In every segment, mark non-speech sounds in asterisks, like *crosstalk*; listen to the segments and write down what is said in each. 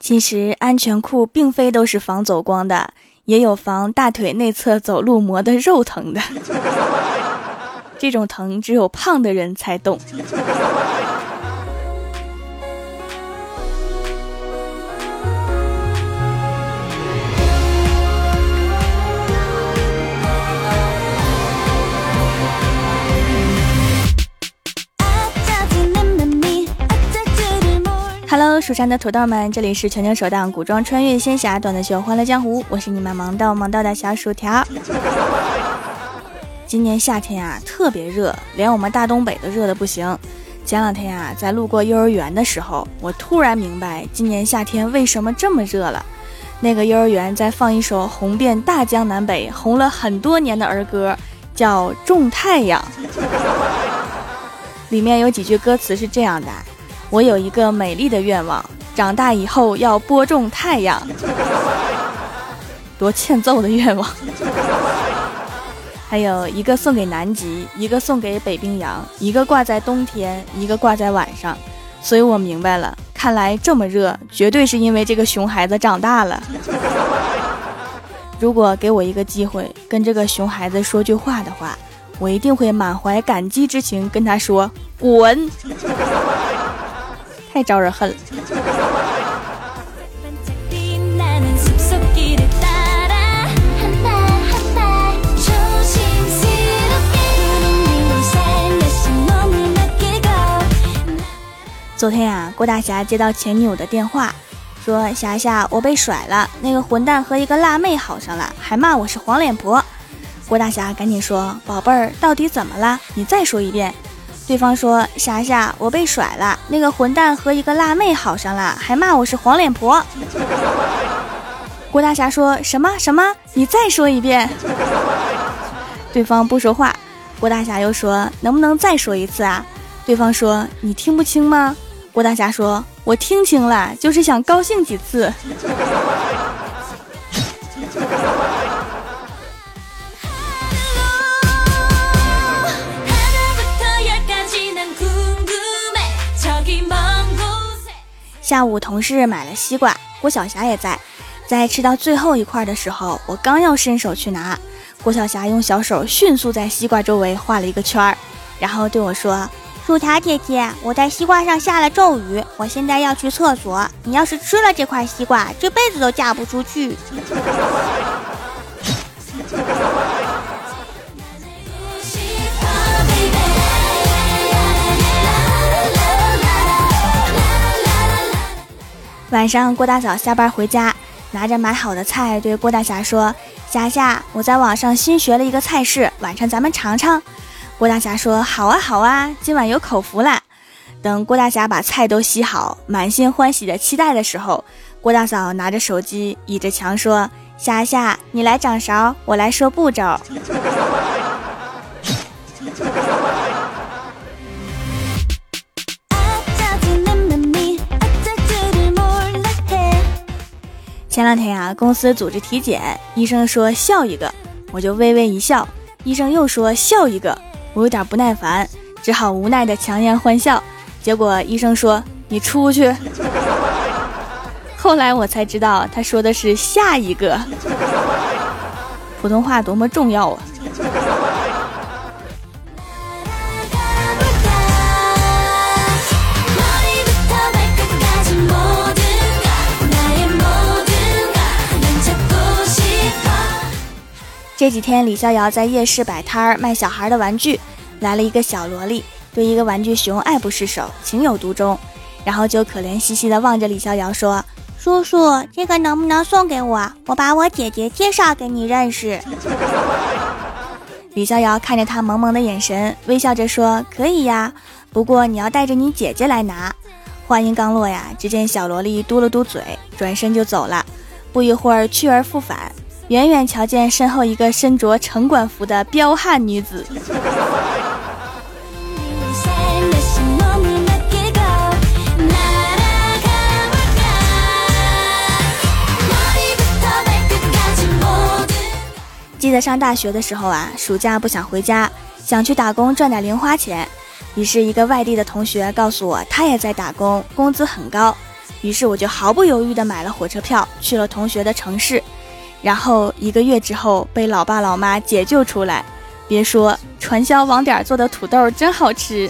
其实安全裤并非都是防走光的，也有防大腿内侧走路磨的肉疼的。*laughs* 这种疼只有胖的人才懂。Hello，蜀山的土豆们，这里是全球首档古装穿越仙侠段的秀《欢乐江湖》，我是你们萌到萌到的小薯条。今年夏天啊，特别热，连我们大东北都热的不行。前两天啊，在路过幼儿园的时候，我突然明白今年夏天为什么这么热了。那个幼儿园在放一首红遍大江南北、红了很多年的儿歌，叫《种太阳》。里面有几句歌词是这样的。我有一个美丽的愿望，长大以后要播种太阳。多欠揍的愿望！还有一个送给南极，一个送给北冰洋，一个挂在冬天，一个挂在晚上。所以我明白了，看来这么热，绝对是因为这个熊孩子长大了。如果给我一个机会，跟这个熊孩子说句话的话，我一定会满怀感激之情跟他说：“滚。”太招人恨了。昨天呀，郭大侠接到前女友的电话，说：“霞霞，我被甩了，那个混蛋和一个辣妹好上了，还骂我是黄脸婆。”郭大侠赶紧说：“宝贝儿，到底怎么了？你再说一遍。”对方说：“霞霞，我被甩了，那个混蛋和一个辣妹好上了，还骂我是黄脸婆。”郭大侠说什么什么？你再说一遍。对方不说话。郭大侠又说：“能不能再说一次啊？”对方说：“你听不清吗？”郭大侠说：“我听清了，就是想高兴几次。”下午，同事买了西瓜，郭晓霞也在。在吃到最后一块的时候，我刚要伸手去拿，郭晓霞用小手迅速在西瓜周围画了一个圈儿，然后对我说：“薯条姐姐，我在西瓜上下了咒语，我现在要去厕所。你要是吃了这块西瓜，这辈子都嫁不出去。”晚上，郭大嫂下班回家，拿着买好的菜，对郭大侠说：“霞霞，我在网上新学了一个菜式，晚上咱们尝尝。”郭大侠说：“好啊，好啊，今晚有口福啦。”等郭大侠把菜都洗好，满心欢喜的期待的时候，郭大嫂拿着手机倚着墙说：“霞霞，你来掌勺，我来说步骤。”前两天呀，公司组织体检，医生说笑一个，我就微微一笑。医生又说笑一个，我有点不耐烦，只好无奈的强颜欢笑。结果医生说你出去。*laughs* 后来我才知道他说的是下一个。普通话多么重要啊！这几天，李逍遥在夜市摆摊儿卖小孩的玩具，来了一个小萝莉，对一个玩具熊爱不释手，情有独钟，然后就可怜兮兮地望着李逍遥说：“叔叔，这个能不能送给我？我把我姐姐介绍给你认识。*laughs* ”李逍遥看着他萌萌的眼神，微笑着说：“可以呀，不过你要带着你姐姐来拿。”话音刚落呀，只见小萝莉嘟了嘟嘴，转身就走了，不一会儿去而复返。远远瞧见身后一个身着城管服的彪悍女子，记得上大学的时候啊，暑假不想回家，想去打工赚点零花钱。于是，一个外地的同学告诉我，他也在打工，工资很高。于是我就毫不犹豫地买了火车票，去了同学的城市。然后一个月之后，被老爸老妈解救出来。别说传销网点做的土豆真好吃。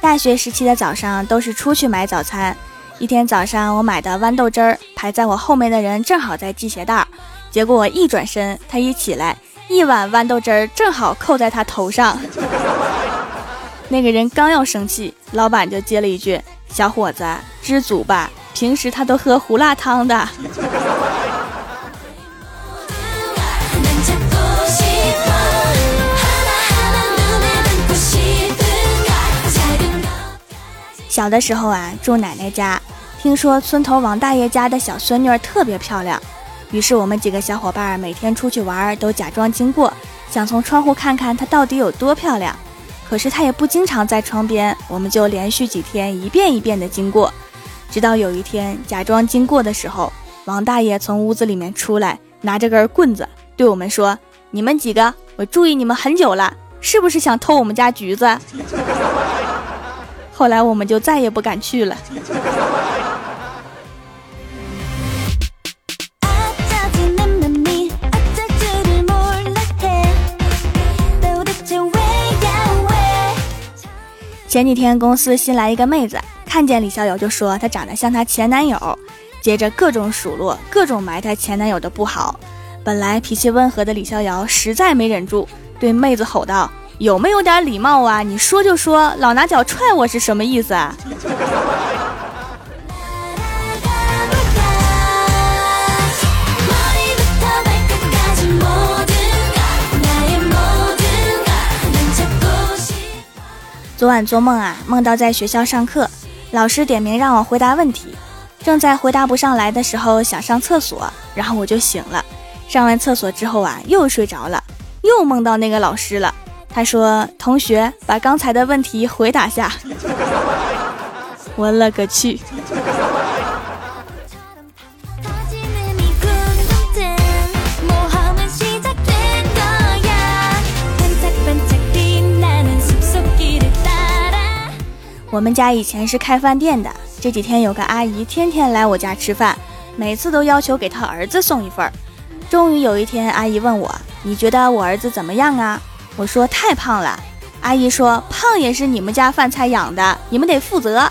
大学时期的早上都是出去买早餐。一天早上，我买的豌豆汁儿，排在我后面的人正好在系鞋带儿，结果我一转身，他一起来，一碗豌豆汁儿正好扣在他头上。那个人刚要生气，老板就接了一句：“小伙子，知足吧，平时他都喝胡辣汤的。”小的时候啊，住奶奶家，听说村头王大爷家的小孙女特别漂亮，于是我们几个小伙伴每天出去玩都假装经过，想从窗户看看她到底有多漂亮。可是她也不经常在窗边，我们就连续几天一遍一遍的经过，直到有一天假装经过的时候，王大爷从屋子里面出来，拿着根棍子对我们说：“你们几个，我注意你们很久了，是不是想偷我们家橘子？” *laughs* 后来我们就再也不敢去了。前几天公司新来一个妹子，看见李逍遥就说她长得像她前男友，接着各种数落，各种埋汰前男友的不好。本来脾气温和的李逍遥实在没忍住，对妹子吼道。有没有点礼貌啊？你说就说，老拿脚踹我是什么意思啊？昨晚做梦啊，梦到在学校上课，老师点名让我回答问题，正在回答不上来的时候，想上厕所，然后我就醒了。上完厕所之后啊，又睡着了，又梦到那个老师了。他说：“同学，把刚才的问题回答下。*laughs* ”我勒个去！我们家以前是开饭店的，这几天有个阿姨天天来我家吃饭，每次都要求给她儿子送一份儿。终于有一天，阿姨问我：“你觉得我儿子怎么样啊？”我说太胖了，阿姨说胖也是你们家饭菜养的，你们得负责。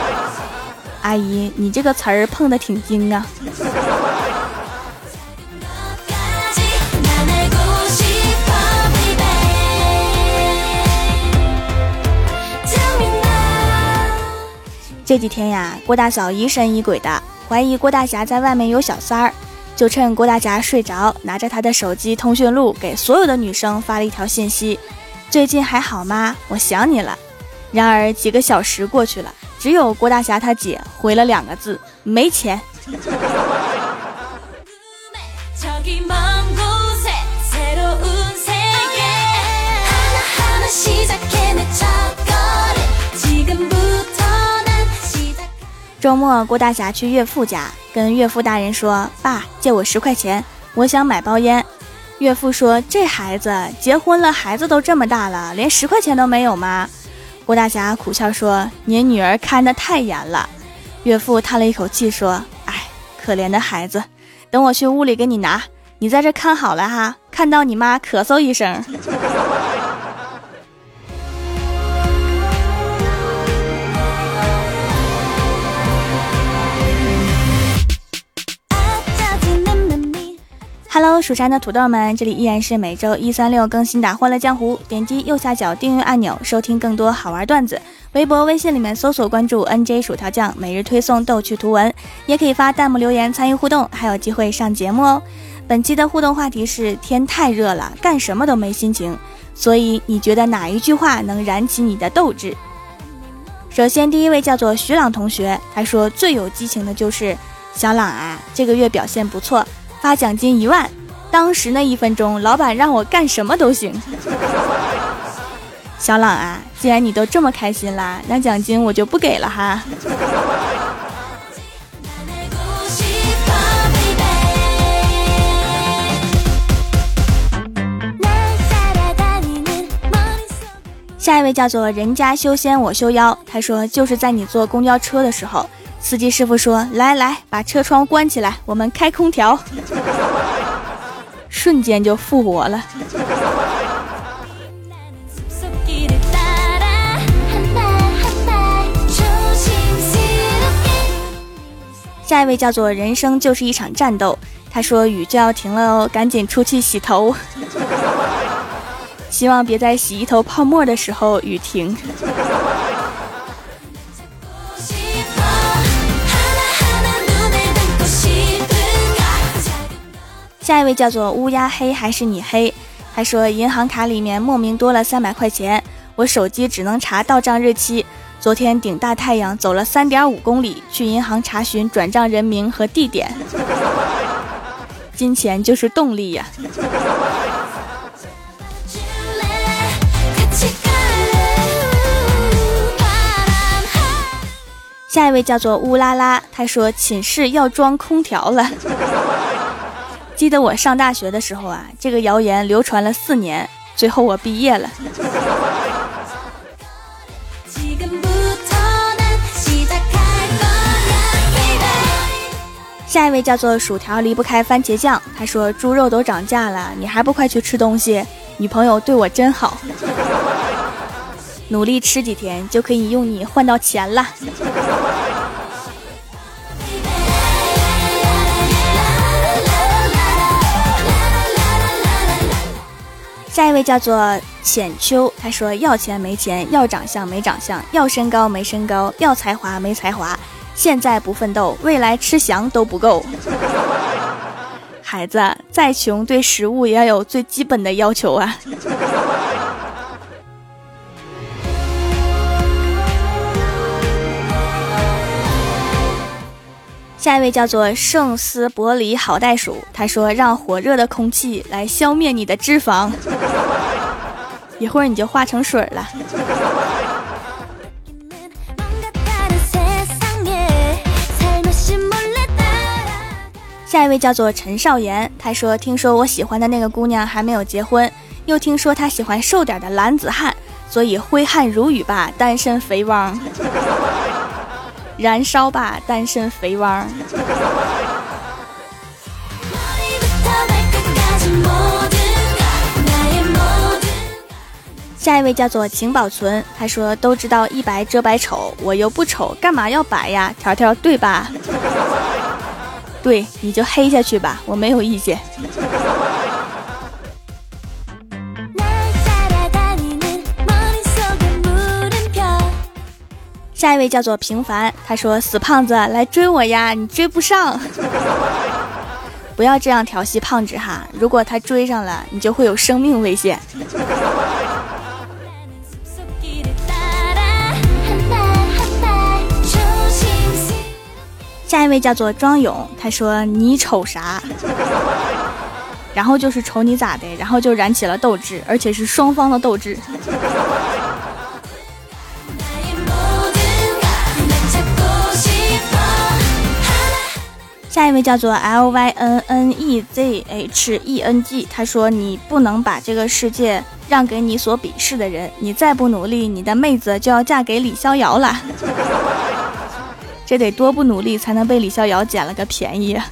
*laughs* 阿姨，你这个词儿碰的挺精啊。这几天呀，郭大嫂疑神疑鬼的，怀疑郭大侠在外面有小三儿。就趁郭大侠睡着，拿着他的手机通讯录给所有的女生发了一条信息：“最近还好吗？我想你了。”然而几个小时过去了，只有郭大侠他姐回了两个字：“没钱。*laughs* ”周末，郭大侠去岳父家，跟岳父大人说：“爸，借我十块钱，我想买包烟。”岳父说：“这孩子结婚了，孩子都这么大了，连十块钱都没有吗？”郭大侠苦笑说：“您女儿看得太严了。”岳父叹了一口气说：“哎，可怜的孩子，等我去屋里给你拿，你在这看好了哈，看到你妈咳嗽一声。”蜀山的土豆们，这里依然是每周一、三、六更新的《欢乐江湖》。点击右下角订阅按钮，收听更多好玩段子。微博、微信里面搜索关注 “nj 薯条酱”，每日推送逗趣图文，也可以发弹幕留言参与互动，还有机会上节目哦。本期的互动话题是：天太热了，干什么都没心情。所以你觉得哪一句话能燃起你的斗志？首先，第一位叫做徐朗同学，他说最有激情的就是小朗啊，这个月表现不错，发奖金一万。当时那一分钟老板让我干什么都行。*laughs* 小朗啊既然你都这么开心啦那奖金我就不给了哈。下一位叫做人家修仙我修妖他说就是在你坐公交车的时候司机师傅说来来把车窗关起来，我们开空调，*laughs* 瞬间就复活了。下一位叫做人生就是一场战斗，他说雨就要停了哦，赶紧出去洗头。*laughs* 希望别在洗一头泡沫的时候雨停。下一位叫做乌鸦黑还是你黑？他说银行卡里面莫名多了三百块钱，我手机只能查到账日期。昨天顶大太阳走了三点五公里去银行查询转账人名和地点。*laughs* 金钱就是动力呀。下一位叫做乌拉拉，他说寝室要装空调了。记得我上大学的时候啊，这个谣言流传了四年，最后我毕业了。下一位叫做薯条离不开番茄酱，他说猪肉都涨价了，你还不快去吃东西？女朋友对我真好。努力吃几天就可以用你换到钱了。下一位叫做浅秋，他说要钱没钱，要长相没长相，要身高没身高，要才华没才华。现在不奋斗，未来吃翔都不够。*laughs* 孩子再穷，对食物也要有最基本的要求啊。下一位叫做圣斯伯里好袋鼠，他说：“让火热的空气来消灭你的脂肪，*laughs* 一会儿你就化成水了。”下一位叫做陈少言，他说：“听说我喜欢的那个姑娘还没有结婚，又听说她喜欢瘦点的男子汉，所以挥汗如雨吧，单身肥汪。”燃烧吧，单身肥汪！下一位叫做请保存，他说都知道一白遮百丑，我又不丑，干嘛要白呀？条条对吧？*laughs* 对，你就黑下去吧，我没有意见。下一位叫做平凡，他说：“死胖子来追我呀，你追不上，*laughs* 不要这样调戏胖子哈。如果他追上了，你就会有生命危险。*laughs* ”下一位叫做庄勇，他说：“你瞅啥？” *laughs* 然后就是瞅你咋的，然后就燃起了斗志，而且是双方的斗志。下一位叫做 L Y N N E Z H E N G，他说：“你不能把这个世界让给你所鄙视的人，你再不努力，你的妹子就要嫁给李逍遥了。*laughs* 这得多不努力才能被李逍遥捡了个便宜。*laughs* ”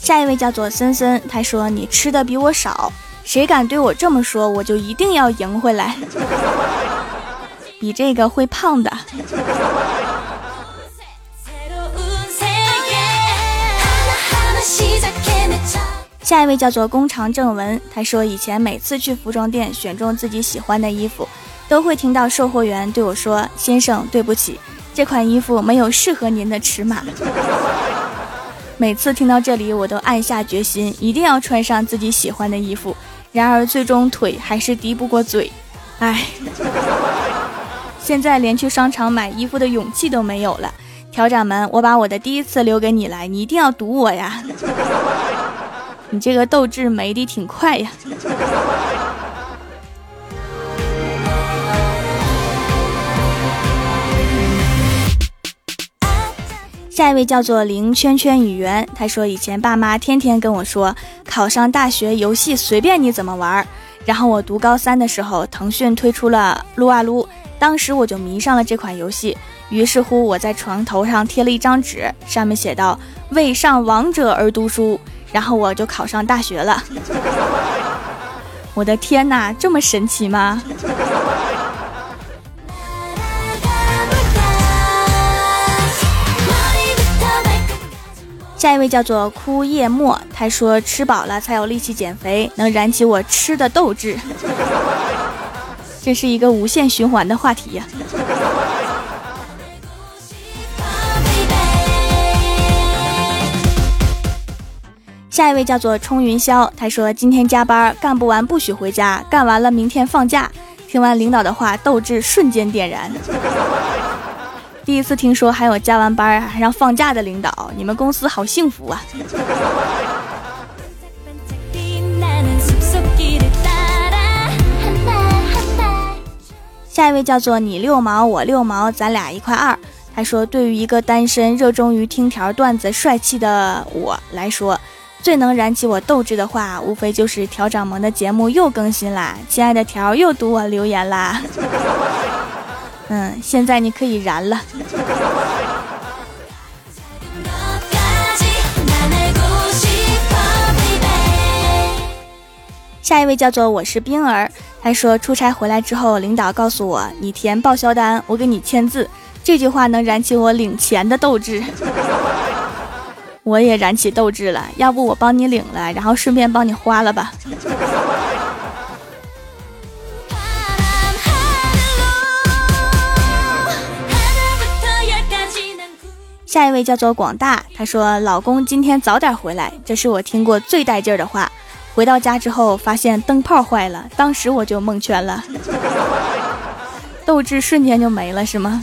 下一位叫做森森，他说：“你吃的比我少。”谁敢对我这么说，我就一定要赢回来。比这个会胖的。下一位叫做弓长正文，他说以前每次去服装店选中自己喜欢的衣服，都会听到售货员对我说：“先生，对不起，这款衣服没有适合您的尺码。*laughs* ”每次听到这里，我都暗下决心，一定要穿上自己喜欢的衣服。然而，最终腿还是敌不过嘴，唉，现在连去商场买衣服的勇气都没有了。调掌门，我把我的第一次留给你来，你一定要赌我呀！你这个斗志没的挺快呀。下一位叫做零圈圈语言，他说以前爸妈天天跟我说，考上大学游戏随便你怎么玩。然后我读高三的时候，腾讯推出了撸啊撸，当时我就迷上了这款游戏。于是乎，我在床头上贴了一张纸，上面写道：“为上王者而读书。”然后我就考上大学了。我的天哪，这么神奇吗？下一位叫做枯叶墨，他说吃饱了才有力气减肥，能燃起我吃的斗志。*laughs* 这是一个无限循环的话题呀。下一位叫做冲云霄，他说今天加班干不完不许回家，干完了明天放假。听完领导的话，斗志瞬间点燃。第一次听说还有加完班还让放假的领导，你们公司好幸福啊！下一位叫做你六毛我六毛，咱俩一块二。他说，对于一个单身热衷于听条段子帅气的我来说，最能燃起我斗志的话，无非就是调掌门的节目又更新啦，亲爱的条又读我留言啦。嗯，现在你可以燃了。下一位叫做我是冰儿，他说出差回来之后，领导告诉我你填报销单，我给你签字。这句话能燃起我领钱的斗志，*laughs* 我也燃起斗志了。要不我帮你领了，然后顺便帮你花了吧。下一位叫做广大，他说：“老公今天早点回来，这是我听过最带劲儿的话。”回到家之后，发现灯泡坏了，当时我就蒙圈了，*laughs* 斗志瞬间就没了，是吗？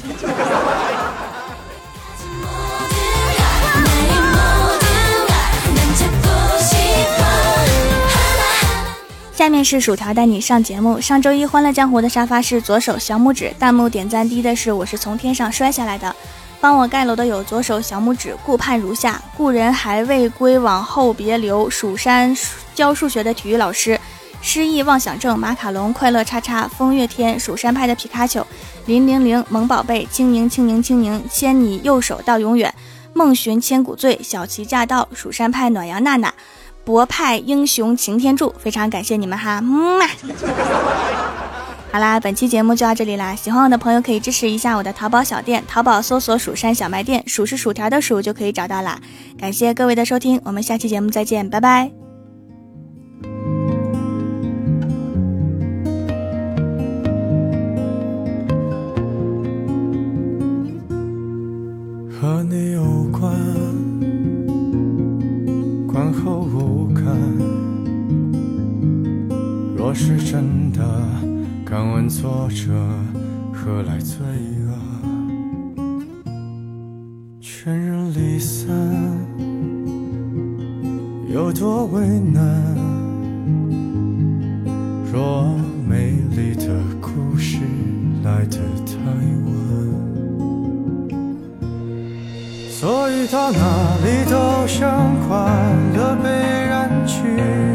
下面是薯条带你上节目。上周一欢乐江湖的沙发是左手小拇指，弹幕点赞低的是我是从天上摔下来的。帮我盖楼的有左手小拇指，顾盼如下。故人还未归，往后别留。蜀山教数学的体育老师，失忆妄想症。马卡龙快乐叉叉，风月天，蜀山派的皮卡丘，零零零萌宝贝，轻盈轻盈轻盈，牵你右手到永远。梦寻千古醉，小旗驾到，蜀山派暖阳娜娜，博派英雄擎天柱。非常感谢你们哈，么么。好啦，本期节目就到这里啦！喜欢我的朋友可以支持一下我的淘宝小店，淘宝搜索“蜀山小卖店”，薯是薯条的薯就可以找到啦。感谢各位的收听，我们下期节目再见，拜拜。和你有关，观后无感。若是真的。敢问作者何来罪恶？全人离散有多为难？若美丽的故事来得太晚，所以到哪里都像快乐被染去。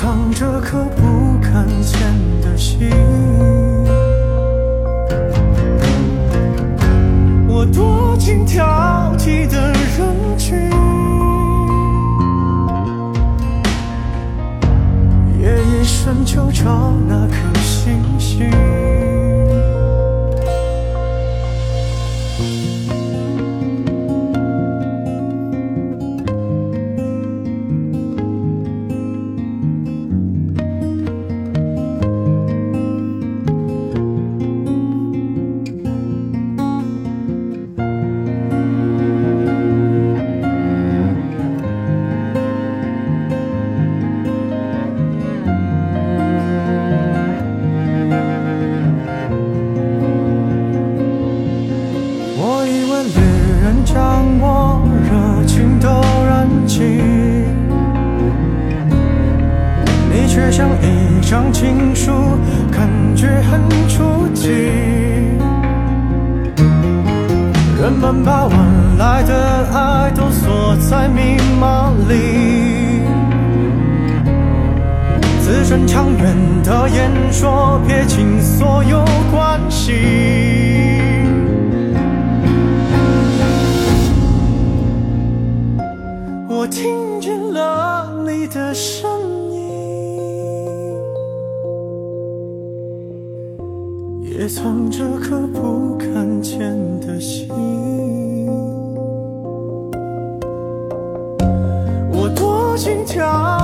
藏着颗不敢见的心。我躲进挑剔的人群，夜夜深就找那颗星星。很初级，人们把晚来的爱都锁在密码里，自尊长远的演说撇清所有关系，我听。藏着颗不敢见的心。我多心跳